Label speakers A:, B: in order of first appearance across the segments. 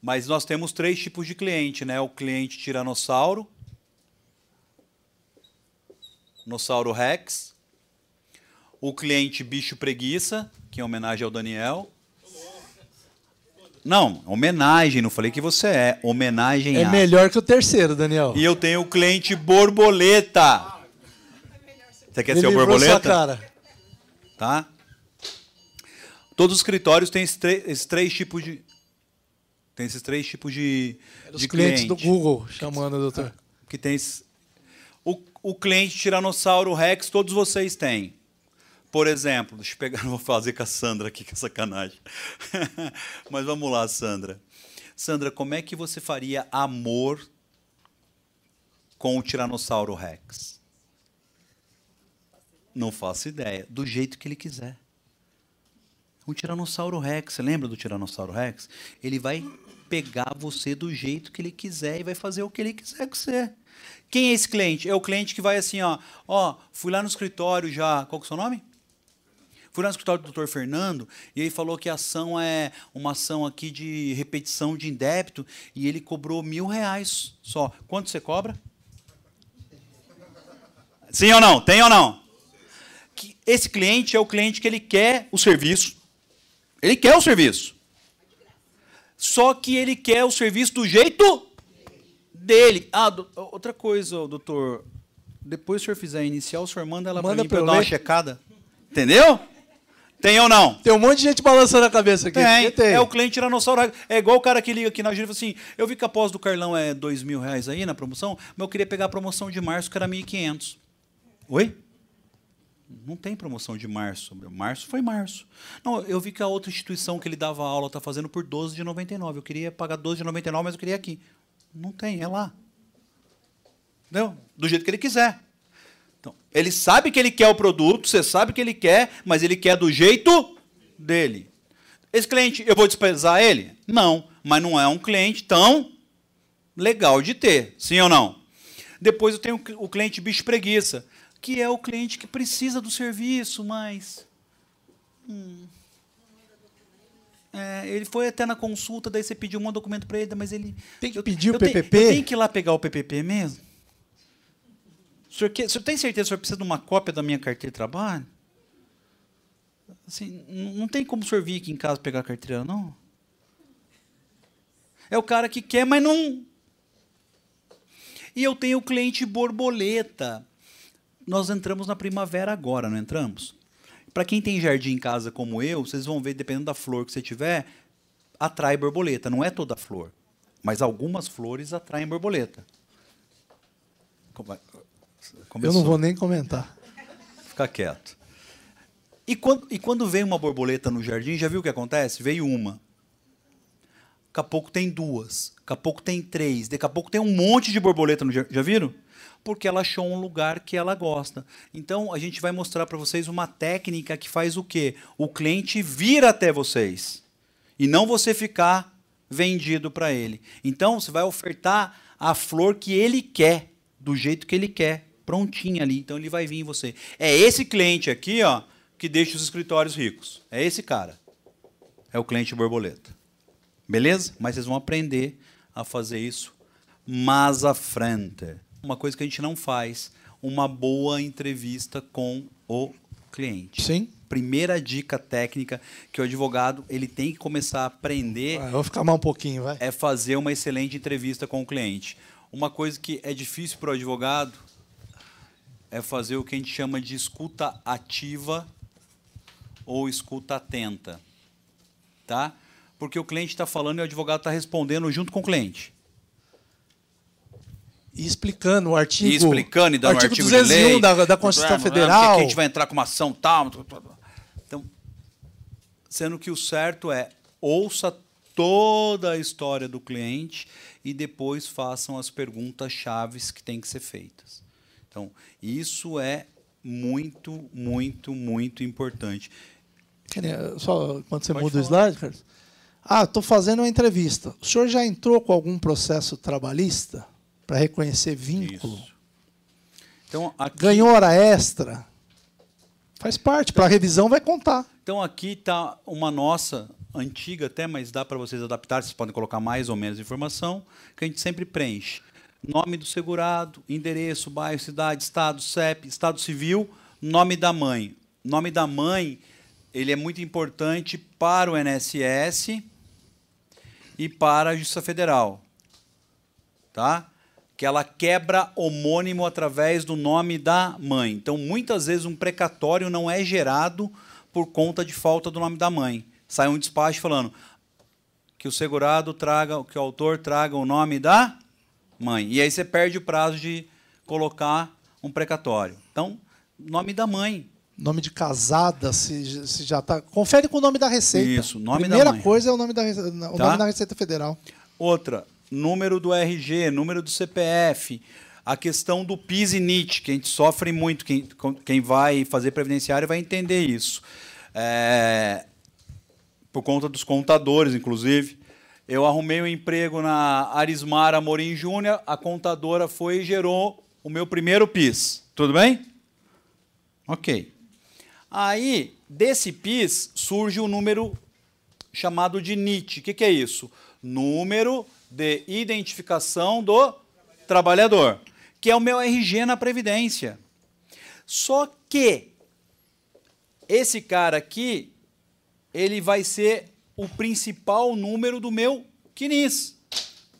A: Mas nós temos três tipos de cliente, né? O cliente tiranossauro, nossauro rex, o cliente bicho preguiça, que é homenagem ao Daniel. Não, homenagem, não falei que você é, homenagem
B: É
A: a.
B: melhor que o terceiro, Daniel.
A: E eu tenho o cliente borboleta. Você quer
B: Ele
A: ser o borboleta?
B: sua cara.
A: tá? Todos os escritórios têm esses três tipos de tem esses três tipos de,
B: Os
A: de
B: clientes
A: cliente.
B: do Google chamando doutor.
A: que tem o, o cliente tiranossauro rex todos vocês têm. Por exemplo, deixa eu pegar, não vou fazer com a Sandra aqui, que é sacanagem. Mas vamos lá, Sandra. Sandra, como é que você faria amor com o tiranossauro rex? Não faço ideia. Do jeito que ele quiser. O Tiranossauro Rex, você lembra do Tiranossauro Rex? Ele vai pegar você do jeito que ele quiser e vai fazer o que ele quiser com você. Quem é esse cliente? É o cliente que vai assim, ó, ó, fui lá no escritório já, qual que é o seu nome? Fui lá no escritório do Dr. Fernando e ele falou que a ação é uma ação aqui de repetição de indébito e ele cobrou mil reais só. Quanto você cobra? Sim ou não? Tem ou não? Esse cliente é o cliente que ele quer o serviço. Ele quer o serviço. Só que ele quer o serviço do jeito dele. Ah, do- outra coisa, doutor. Depois que o senhor fizer inicial, o senhor manda ela
B: Manda
A: para mim
B: pra
A: para dar uma checada. Entendeu? Tem ou não?
B: Tem um monte de gente balançando a cabeça aqui.
A: Tem.
B: tem.
A: É o cliente tiranossauro. É igual o cara que liga aqui na agência e fala assim: eu vi que a pós do Carlão é dois mil reais aí na promoção, mas eu queria pegar a promoção de março, que era 1.500. Oi? Não tem promoção de março. Março foi março. Não, eu vi que a outra instituição que ele dava aula está fazendo por 12,99. Eu queria pagar 12,99, mas eu queria aqui. Não tem, é lá. Entendeu? Do jeito que ele quiser. Então, ele sabe que ele quer o produto, você sabe que ele quer, mas ele quer do jeito dele. Esse cliente, eu vou desprezar ele? Não, mas não é um cliente tão legal de ter, sim ou não? Depois eu tenho o cliente bicho preguiça, que é o cliente que precisa do serviço, mas. hum, é, ele foi até na consulta, daí você pediu um documento para ele, mas ele.
B: Tem que
A: eu-
B: pedir o
A: eu tenho-
B: PPP?
A: eu tenho que ir lá pegar o PPP mesmo? O senhor, quer, o senhor tem certeza que o senhor precisa de uma cópia da minha carteira de trabalho? Assim, não tem como o senhor vir aqui em casa pegar a carteira, não? É o cara que quer, mas não. E eu tenho o cliente borboleta. Nós entramos na primavera agora, não entramos? Para quem tem jardim em casa como eu, vocês vão ver, dependendo da flor que você tiver, atrai borboleta. Não é toda flor, mas algumas flores atraem borboleta. Como é?
B: Eu
A: Começou.
B: não vou nem comentar.
A: Fica quieto. E quando, e quando vem uma borboleta no jardim, já viu o que acontece? Veio uma. Daqui a pouco tem duas. Daqui a pouco tem três. Daqui a pouco tem um monte de borboleta no. Já viram? Porque ela achou um lugar que ela gosta. Então, a gente vai mostrar para vocês uma técnica que faz o quê? O cliente vir até vocês. E não você ficar vendido para ele. Então, você vai ofertar a flor que ele quer, do jeito que ele quer, prontinha ali. Então, ele vai vir em você. É esse cliente aqui, ó, que deixa os escritórios ricos. É esse cara. É o cliente borboleta. Beleza? Mas vocês vão aprender a fazer isso mais à frente. Uma coisa que a gente não faz, uma boa entrevista com o cliente.
B: Sim.
A: Primeira dica técnica que o advogado ele tem que começar a aprender
B: Ah, eu vou ficar mais um pouquinho, vai.
A: é fazer uma excelente entrevista com o cliente. Uma coisa que é difícil para o advogado é fazer o que a gente chama de escuta ativa ou escuta atenta. Tá? Porque o cliente está falando e o advogado está respondendo junto com o cliente.
B: E explicando o artigo.
A: E explicando e dando
B: artigo
A: artigo
B: 201
A: de lei.
B: da, da Constituição
A: Porque
B: Federal.
A: aqui a gente vai entrar com uma ação tal. Então, sendo que o certo é ouça toda a história do cliente e depois façam as perguntas chaves que têm que ser feitas. Então, isso é muito, muito, muito importante.
B: Que Só quando você
A: Pode
B: muda o
A: falar.
B: slide, Carlos. Ah, estou fazendo uma entrevista. O senhor já entrou com algum processo trabalhista para reconhecer vínculo?
A: Isso. Então, aqui,
B: Ganhou hora extra? Faz parte. Para revisão vai contar.
A: então aqui está uma nossa antiga até, mas dá para vocês adaptar, vocês podem colocar mais ou menos informação, que a gente sempre preenche. Nome do segurado, endereço, bairro, cidade, estado, CEP, estado civil, nome da mãe. Nome da mãe, ele é muito importante para o INSS e para a Justiça Federal. Tá? Que ela quebra homônimo através do nome da mãe. Então, muitas vezes um precatório não é gerado por conta de falta do nome da mãe. Sai um despacho falando que o segurado traga, que o autor traga o nome da mãe. E aí você perde o prazo de colocar um precatório. Então, nome da mãe.
B: Nome de casada, se, se já está. Confere com o nome da Receita.
A: Isso, nome
B: Primeira
A: da mãe.
B: coisa é o nome da, Rece- o
A: Tá?
B: nome da Receita Federal.
A: Outra, número do RG, número do CPF, a questão do PIS e NIT, que a gente sofre muito, quem, quem vai fazer previdenciário vai entender isso. É, por conta dos contadores, inclusive. Eu arrumei um emprego na Arismar Amorim Júnior, a contadora foi e gerou o meu primeiro PIS. Tudo bem? Ok. Aí, desse PIS, surge o número chamado de NIT. O que, que é isso? Número de identificação do trabalhador, que é o meu RG na Previdência. Só que esse cara aqui, ele vai ser o principal número do meu CNIS,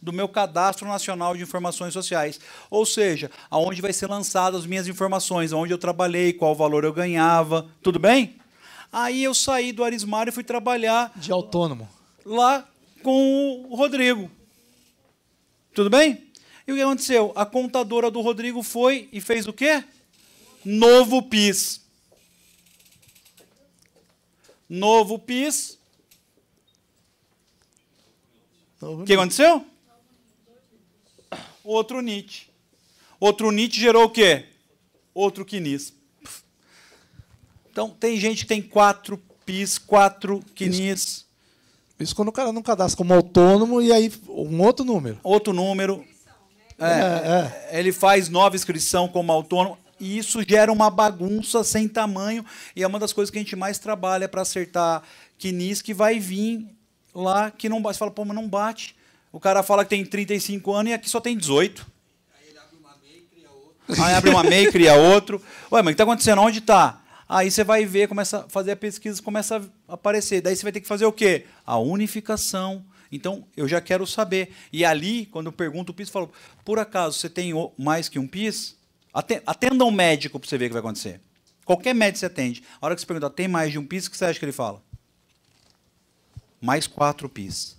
A: do meu Cadastro Nacional de Informações Sociais. Ou seja, aonde vai ser lançadas as minhas informações, aonde eu trabalhei, qual valor eu ganhava, tudo bem? Aí eu saí do Arismar e fui trabalhar
B: De autônomo.
A: lá com o Rodrigo. Tudo bem? E o que aconteceu? A contadora do Rodrigo foi e fez o quê? Novo PIS. Novo PIS. O que aconteceu? Outro NIT. Outro NIT gerou o quê? Outro QNIS. Então, tem gente que tem quatro PIS, quatro QNIS,
B: Isso quando o cara não cadastra como autônomo e aí um outro número.
A: outro número. É, Ele faz nova inscrição como autônomo. E isso gera uma bagunça sem tamanho. E é uma das coisas que a gente mais trabalha para acertar QNIS que vai vir lá que não bate. Você fala, pô, mas não bate. O cara fala que tem 35 anos e aqui só tem 18. Aí abre uma MEI, cria outro. Ué, mas o que está acontecendo? Onde está? Aí você vai ver, começa a fazer a pesquisa, começa a aparecer. Daí você vai ter que fazer o quê? A unificação. Então, eu já quero saber. E ali, quando eu pergunto o PIS, eu falo, por acaso você tem mais que um PIS? Aten- Atenda um médico para você ver o que vai acontecer. Qualquer médico você atende. A hora que você pergunta, tem mais de um PIS, o que você acha que ele fala? Mais quatro PIS.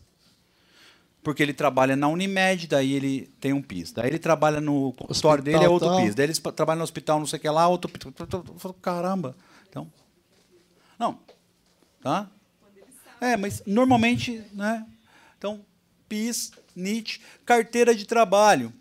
A: Porque ele trabalha na Unimed, daí ele tem um PIS. Daí ele trabalha no consultório dele, é outro
B: tal.
A: PIS. Daí ele trabalha no hospital, não sei o que lá, outro PIS. Caramba. Então, não. Tá? É, mas normalmente, né? Então, PIS, NIT, carteira de trabalho.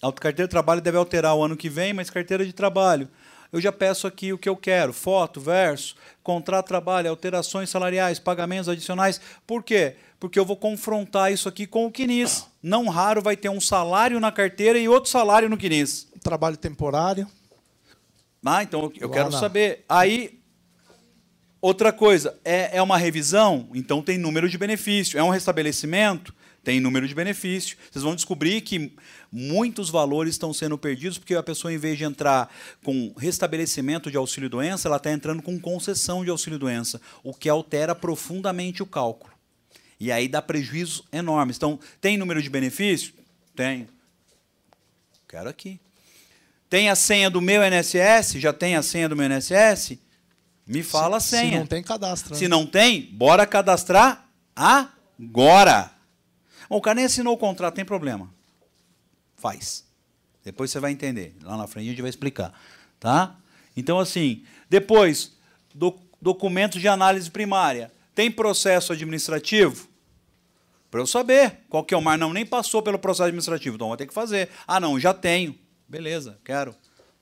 A: A carteira de trabalho deve alterar o ano que vem, mas carteira de trabalho. Eu já peço aqui o que eu quero: foto, verso, contrato de trabalho, alterações salariais, pagamentos adicionais. Por quê? Porque eu vou confrontar isso aqui com o QNIS. Não raro vai ter um salário na carteira e outro salário no QNIS.
B: Trabalho temporário.
A: Ah, então eu-
B: Lá
A: quero saber. Aí, outra coisa, é, é uma revisão, então tem número de benefício. É um restabelecimento, tem número de benefício. Vocês vão descobrir que muitos valores estão sendo perdidos porque a pessoa, em vez de entrar com restabelecimento de auxílio-doença, ela está entrando com concessão de auxílio-doença, o que altera profundamente o cálculo. E aí dá prejuízos enormes. Então, tem número de benefício? Tem. Quero aqui. Tem a senha do meu INSS? Já tem a senha do meu INSS? Me fala a
B: Se
A: senha.
B: não tem cadastro. né?
A: Se não tem, bora cadastrar agora. Bom, o cara nem assinou o contrato, tem problema. Faz. Depois você vai entender. Lá na frente a gente vai explicar. Tá? Então, assim, depois, do, documentos de análise primária. Tem processo administrativo? Para eu saber qual que é o mar. Não, nem passou pelo processo administrativo, então vou ter que fazer. Ah, não, já tenho. Beleza, quero.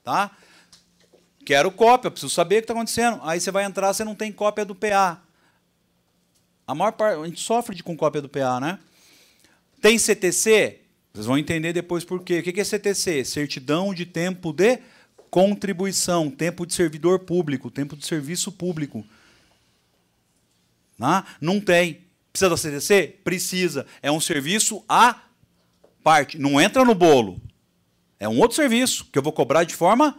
A: Tá? Quero cópia, preciso saber o que está acontecendo. Aí você vai entrar, você não tem cópia do PA. A maior parte, a gente sofre de, com cópia do PA, né? Tem CTC? Vocês vão entender depois por quê. O que é CTC? Certidão de tempo de contribuição, tempo de servidor público, tempo de serviço público. Né? Não tem. Precisa da CTC? Precisa. É um serviço à parte. Não entra no bolo. É um outro serviço que eu vou cobrar de forma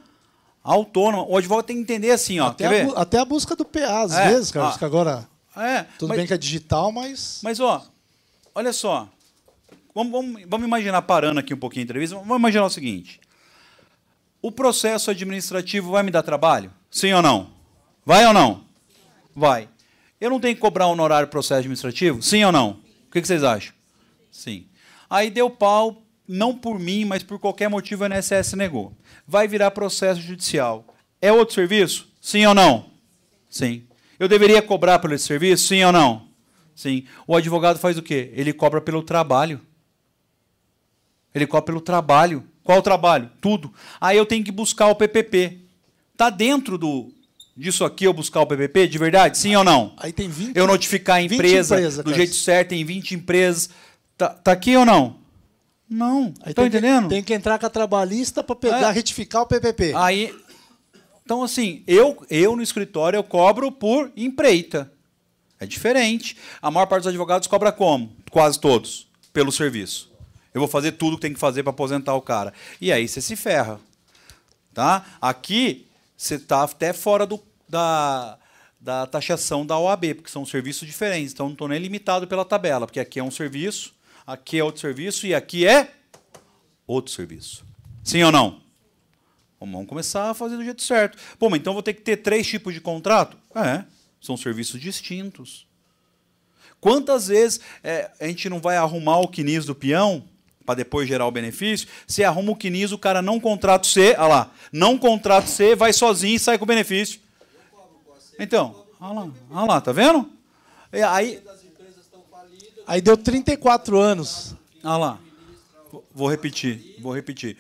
A: autônoma. O advogado tem que entender assim, ó.
B: Até, a, até a busca do PA, às
A: É,
B: vezes, cara. que agora.
A: É,
B: Tudo
A: mas,
B: bem que é digital, mas.
A: mas, ó, olha só. Vamos, vamos, vamos imaginar, parando aqui um pouquinho a entrevista, vamos imaginar o seguinte. O processo administrativo vai me dar trabalho? Sim ou não? Vai ou não? Vai. Eu não tenho que cobrar honorário pro processo administrativo? Sim ou não? O que vocês acham? Sim. Aí deu pau, não por mim, mas por qualquer motivo a INSS negou. Vai virar processo judicial. É outro serviço? Sim ou não? Sim. Eu deveria cobrar pelo serviço? Sim ou não? Sim. O advogado faz o quê? Ele cobra pelo trabalho. Ele cobra pelo trabalho. Qual o trabalho? Tudo. Aí eu tenho que buscar o PPP. Tá dentro do disso aqui eu buscar o PPP de verdade? Sim ou não?
B: Aí tem 20.
A: Eu notificar a
B: 20
A: empresa
B: empresas,
A: do
B: cara.
A: jeito certo, tem 20 empresas. Tá, tá aqui ou não? Não.
B: Aí
A: Estão
B: tem que-
A: entendendo?
B: tem que entrar com a trabalhista para pegar,
A: É.
B: retificar o PPP.
A: Aí, então assim, eu, eu no escritório eu cobro por empreita. É diferente. A maior parte dos advogados cobra como? Quase todos, pelo serviço. Eu vou fazer tudo que tem que fazer para aposentar o cara. E aí você se ferra. Tá? Aqui você está até fora do, da, da taxação da OAB, porque são serviços diferentes. Então não estou nem limitado pela tabela, porque aqui é um serviço, aqui é outro serviço e aqui é outro serviço. Sim ou não? Vamos começar a fazer do jeito certo. Pô, mas então vou ter que ter três tipos de contrato? É, são serviços distintos. Quantas vezes é, a gente não vai arrumar o quinis do peão para depois gerar o benefício? Você arruma o quinis, o cara não contrata C, olha lá, não contrata C, vai sozinho e sai com o benefício. Então, olha lá, olha lá, tá vendo? E aí,
B: Aí deu 34 anos.
A: Ah lá. Vou- Vou repetir, vou repetir.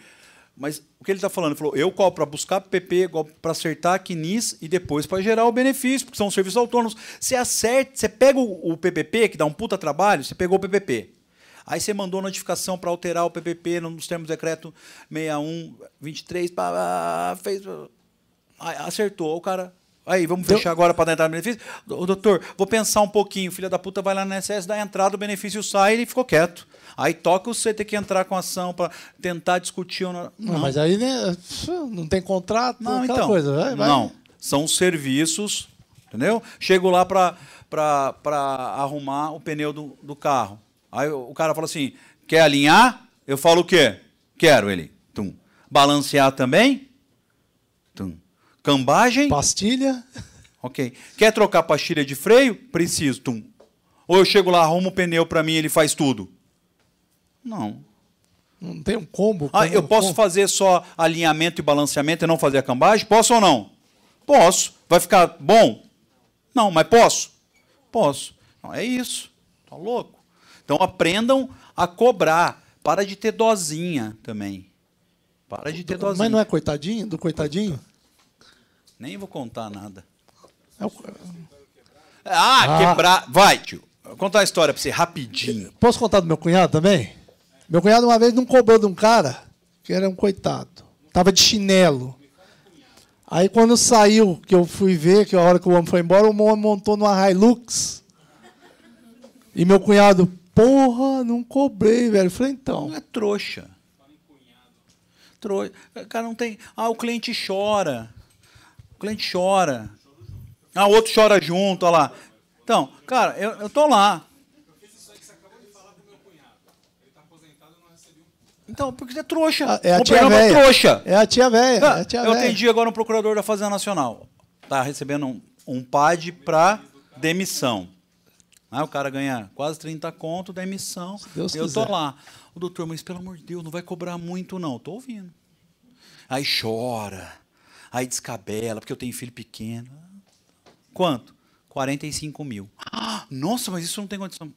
A: Mas o que ele está falando? Ele falou, eu cobro para buscar PP, para acertar a CNIS e depois para gerar o benefício, porque são serviços autônomos. Você acerta, você pega o, o PPP, que dá um puta trabalho, você pegou o PPP. Aí você mandou notificação para alterar o PPP nos termos do decreto 61, 23, pá, pá, fez. Acertou, o cara. Aí, vamos fechar agora para dar entrada no benefício? Doutor, vou pensar um pouquinho. Filha da puta vai lá na SS, dá entrada, o benefício sai e ficou quieto. Aí toca você ter que entrar com ação para tentar discutir. Não,
B: Não, mas aí né, não tem contrato,
A: não, então.
B: coisa. Vai, vai.
A: Não, são serviços, entendeu? Chego lá para arrumar o pneu do, do carro. Aí o cara fala assim: quer alinhar? Eu falo o quê? Quero ele. Tum. Balancear também? Tum. Cambagem?
B: Pastilha.
A: Ok. Quer trocar pastilha de freio? Preciso. Tum. Ou eu chego lá, arrumo o pneu para mim e ele faz tudo? Não.
B: Não tem um combo.
A: Ah, eu posso
B: como-
A: fazer só alinhamento e balanceamento e não fazer a cambagem? Posso ou não? Posso. Vai ficar bom? Não, mas posso? Posso. Não, é isso. Tá louco? Então aprendam a cobrar. Para de ter dozinha também. Para de ter dozinha.
B: Mas não é coitadinho? Do coitadinho?
A: Nem vou contar nada.
B: É o-
A: Ah,
B: Ah.
A: quebrar. Vai, tio. Vou contar a história pra você rapidinho.
B: Posso contar do meu cunhado também? Meu cunhado uma vez não cobrou de um cara que era um coitado. Tava de chinelo. Aí quando saiu, que eu fui ver, que a hora que o homem foi embora, o homem montou numa Hilux. E meu cunhado, porra, não cobrei, velho. Eu falei, então.
A: Não é trouxa. Trouxa. Cara, não tem. Ah, o cliente chora. O cliente chora. Ah, o outro chora junto, olha lá. Então, cara, eu, eu tô lá. Então, porque você é trouxa.
B: Ah, É a
A: o
B: tia
A: programa é
B: véia.
A: trouxa.
B: É a tia velha.
A: Ah,
B: É a tia
A: eu
B: véia.
A: atendi agora um procurador da Fazenda Nacional. Tá recebendo um, um PAD para demissão. Aí o cara ganha quase 30 conto, demissão.
B: Deus
A: eu
B: quiser.
A: tô lá. O doutor, mas pelo amor de Deus, não vai cobrar muito, não. Tô ouvindo. Aí chora. Aí descabela, porque eu tenho filho pequeno. Quanto? 45 mil. Ah, Nossa, mas isso não tem condição.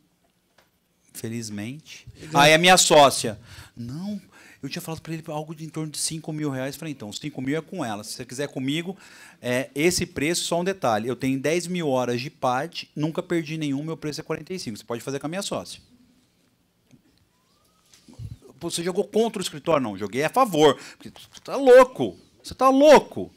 A: Felizmente. Aí a minha sócia. Não, eu tinha falado para ele algo de em torno de 5 mil reais. Falei, então, 5 mil é com ela. Se você quiser comigo, é esse preço, só um detalhe. Eu tenho 10 mil horas de PAD, nunca perdi nenhum, meu preço é 45. Você pode fazer com a minha sócia. Você jogou contra o escritório? Não, joguei a favor. Você tá louco. Você tá louco.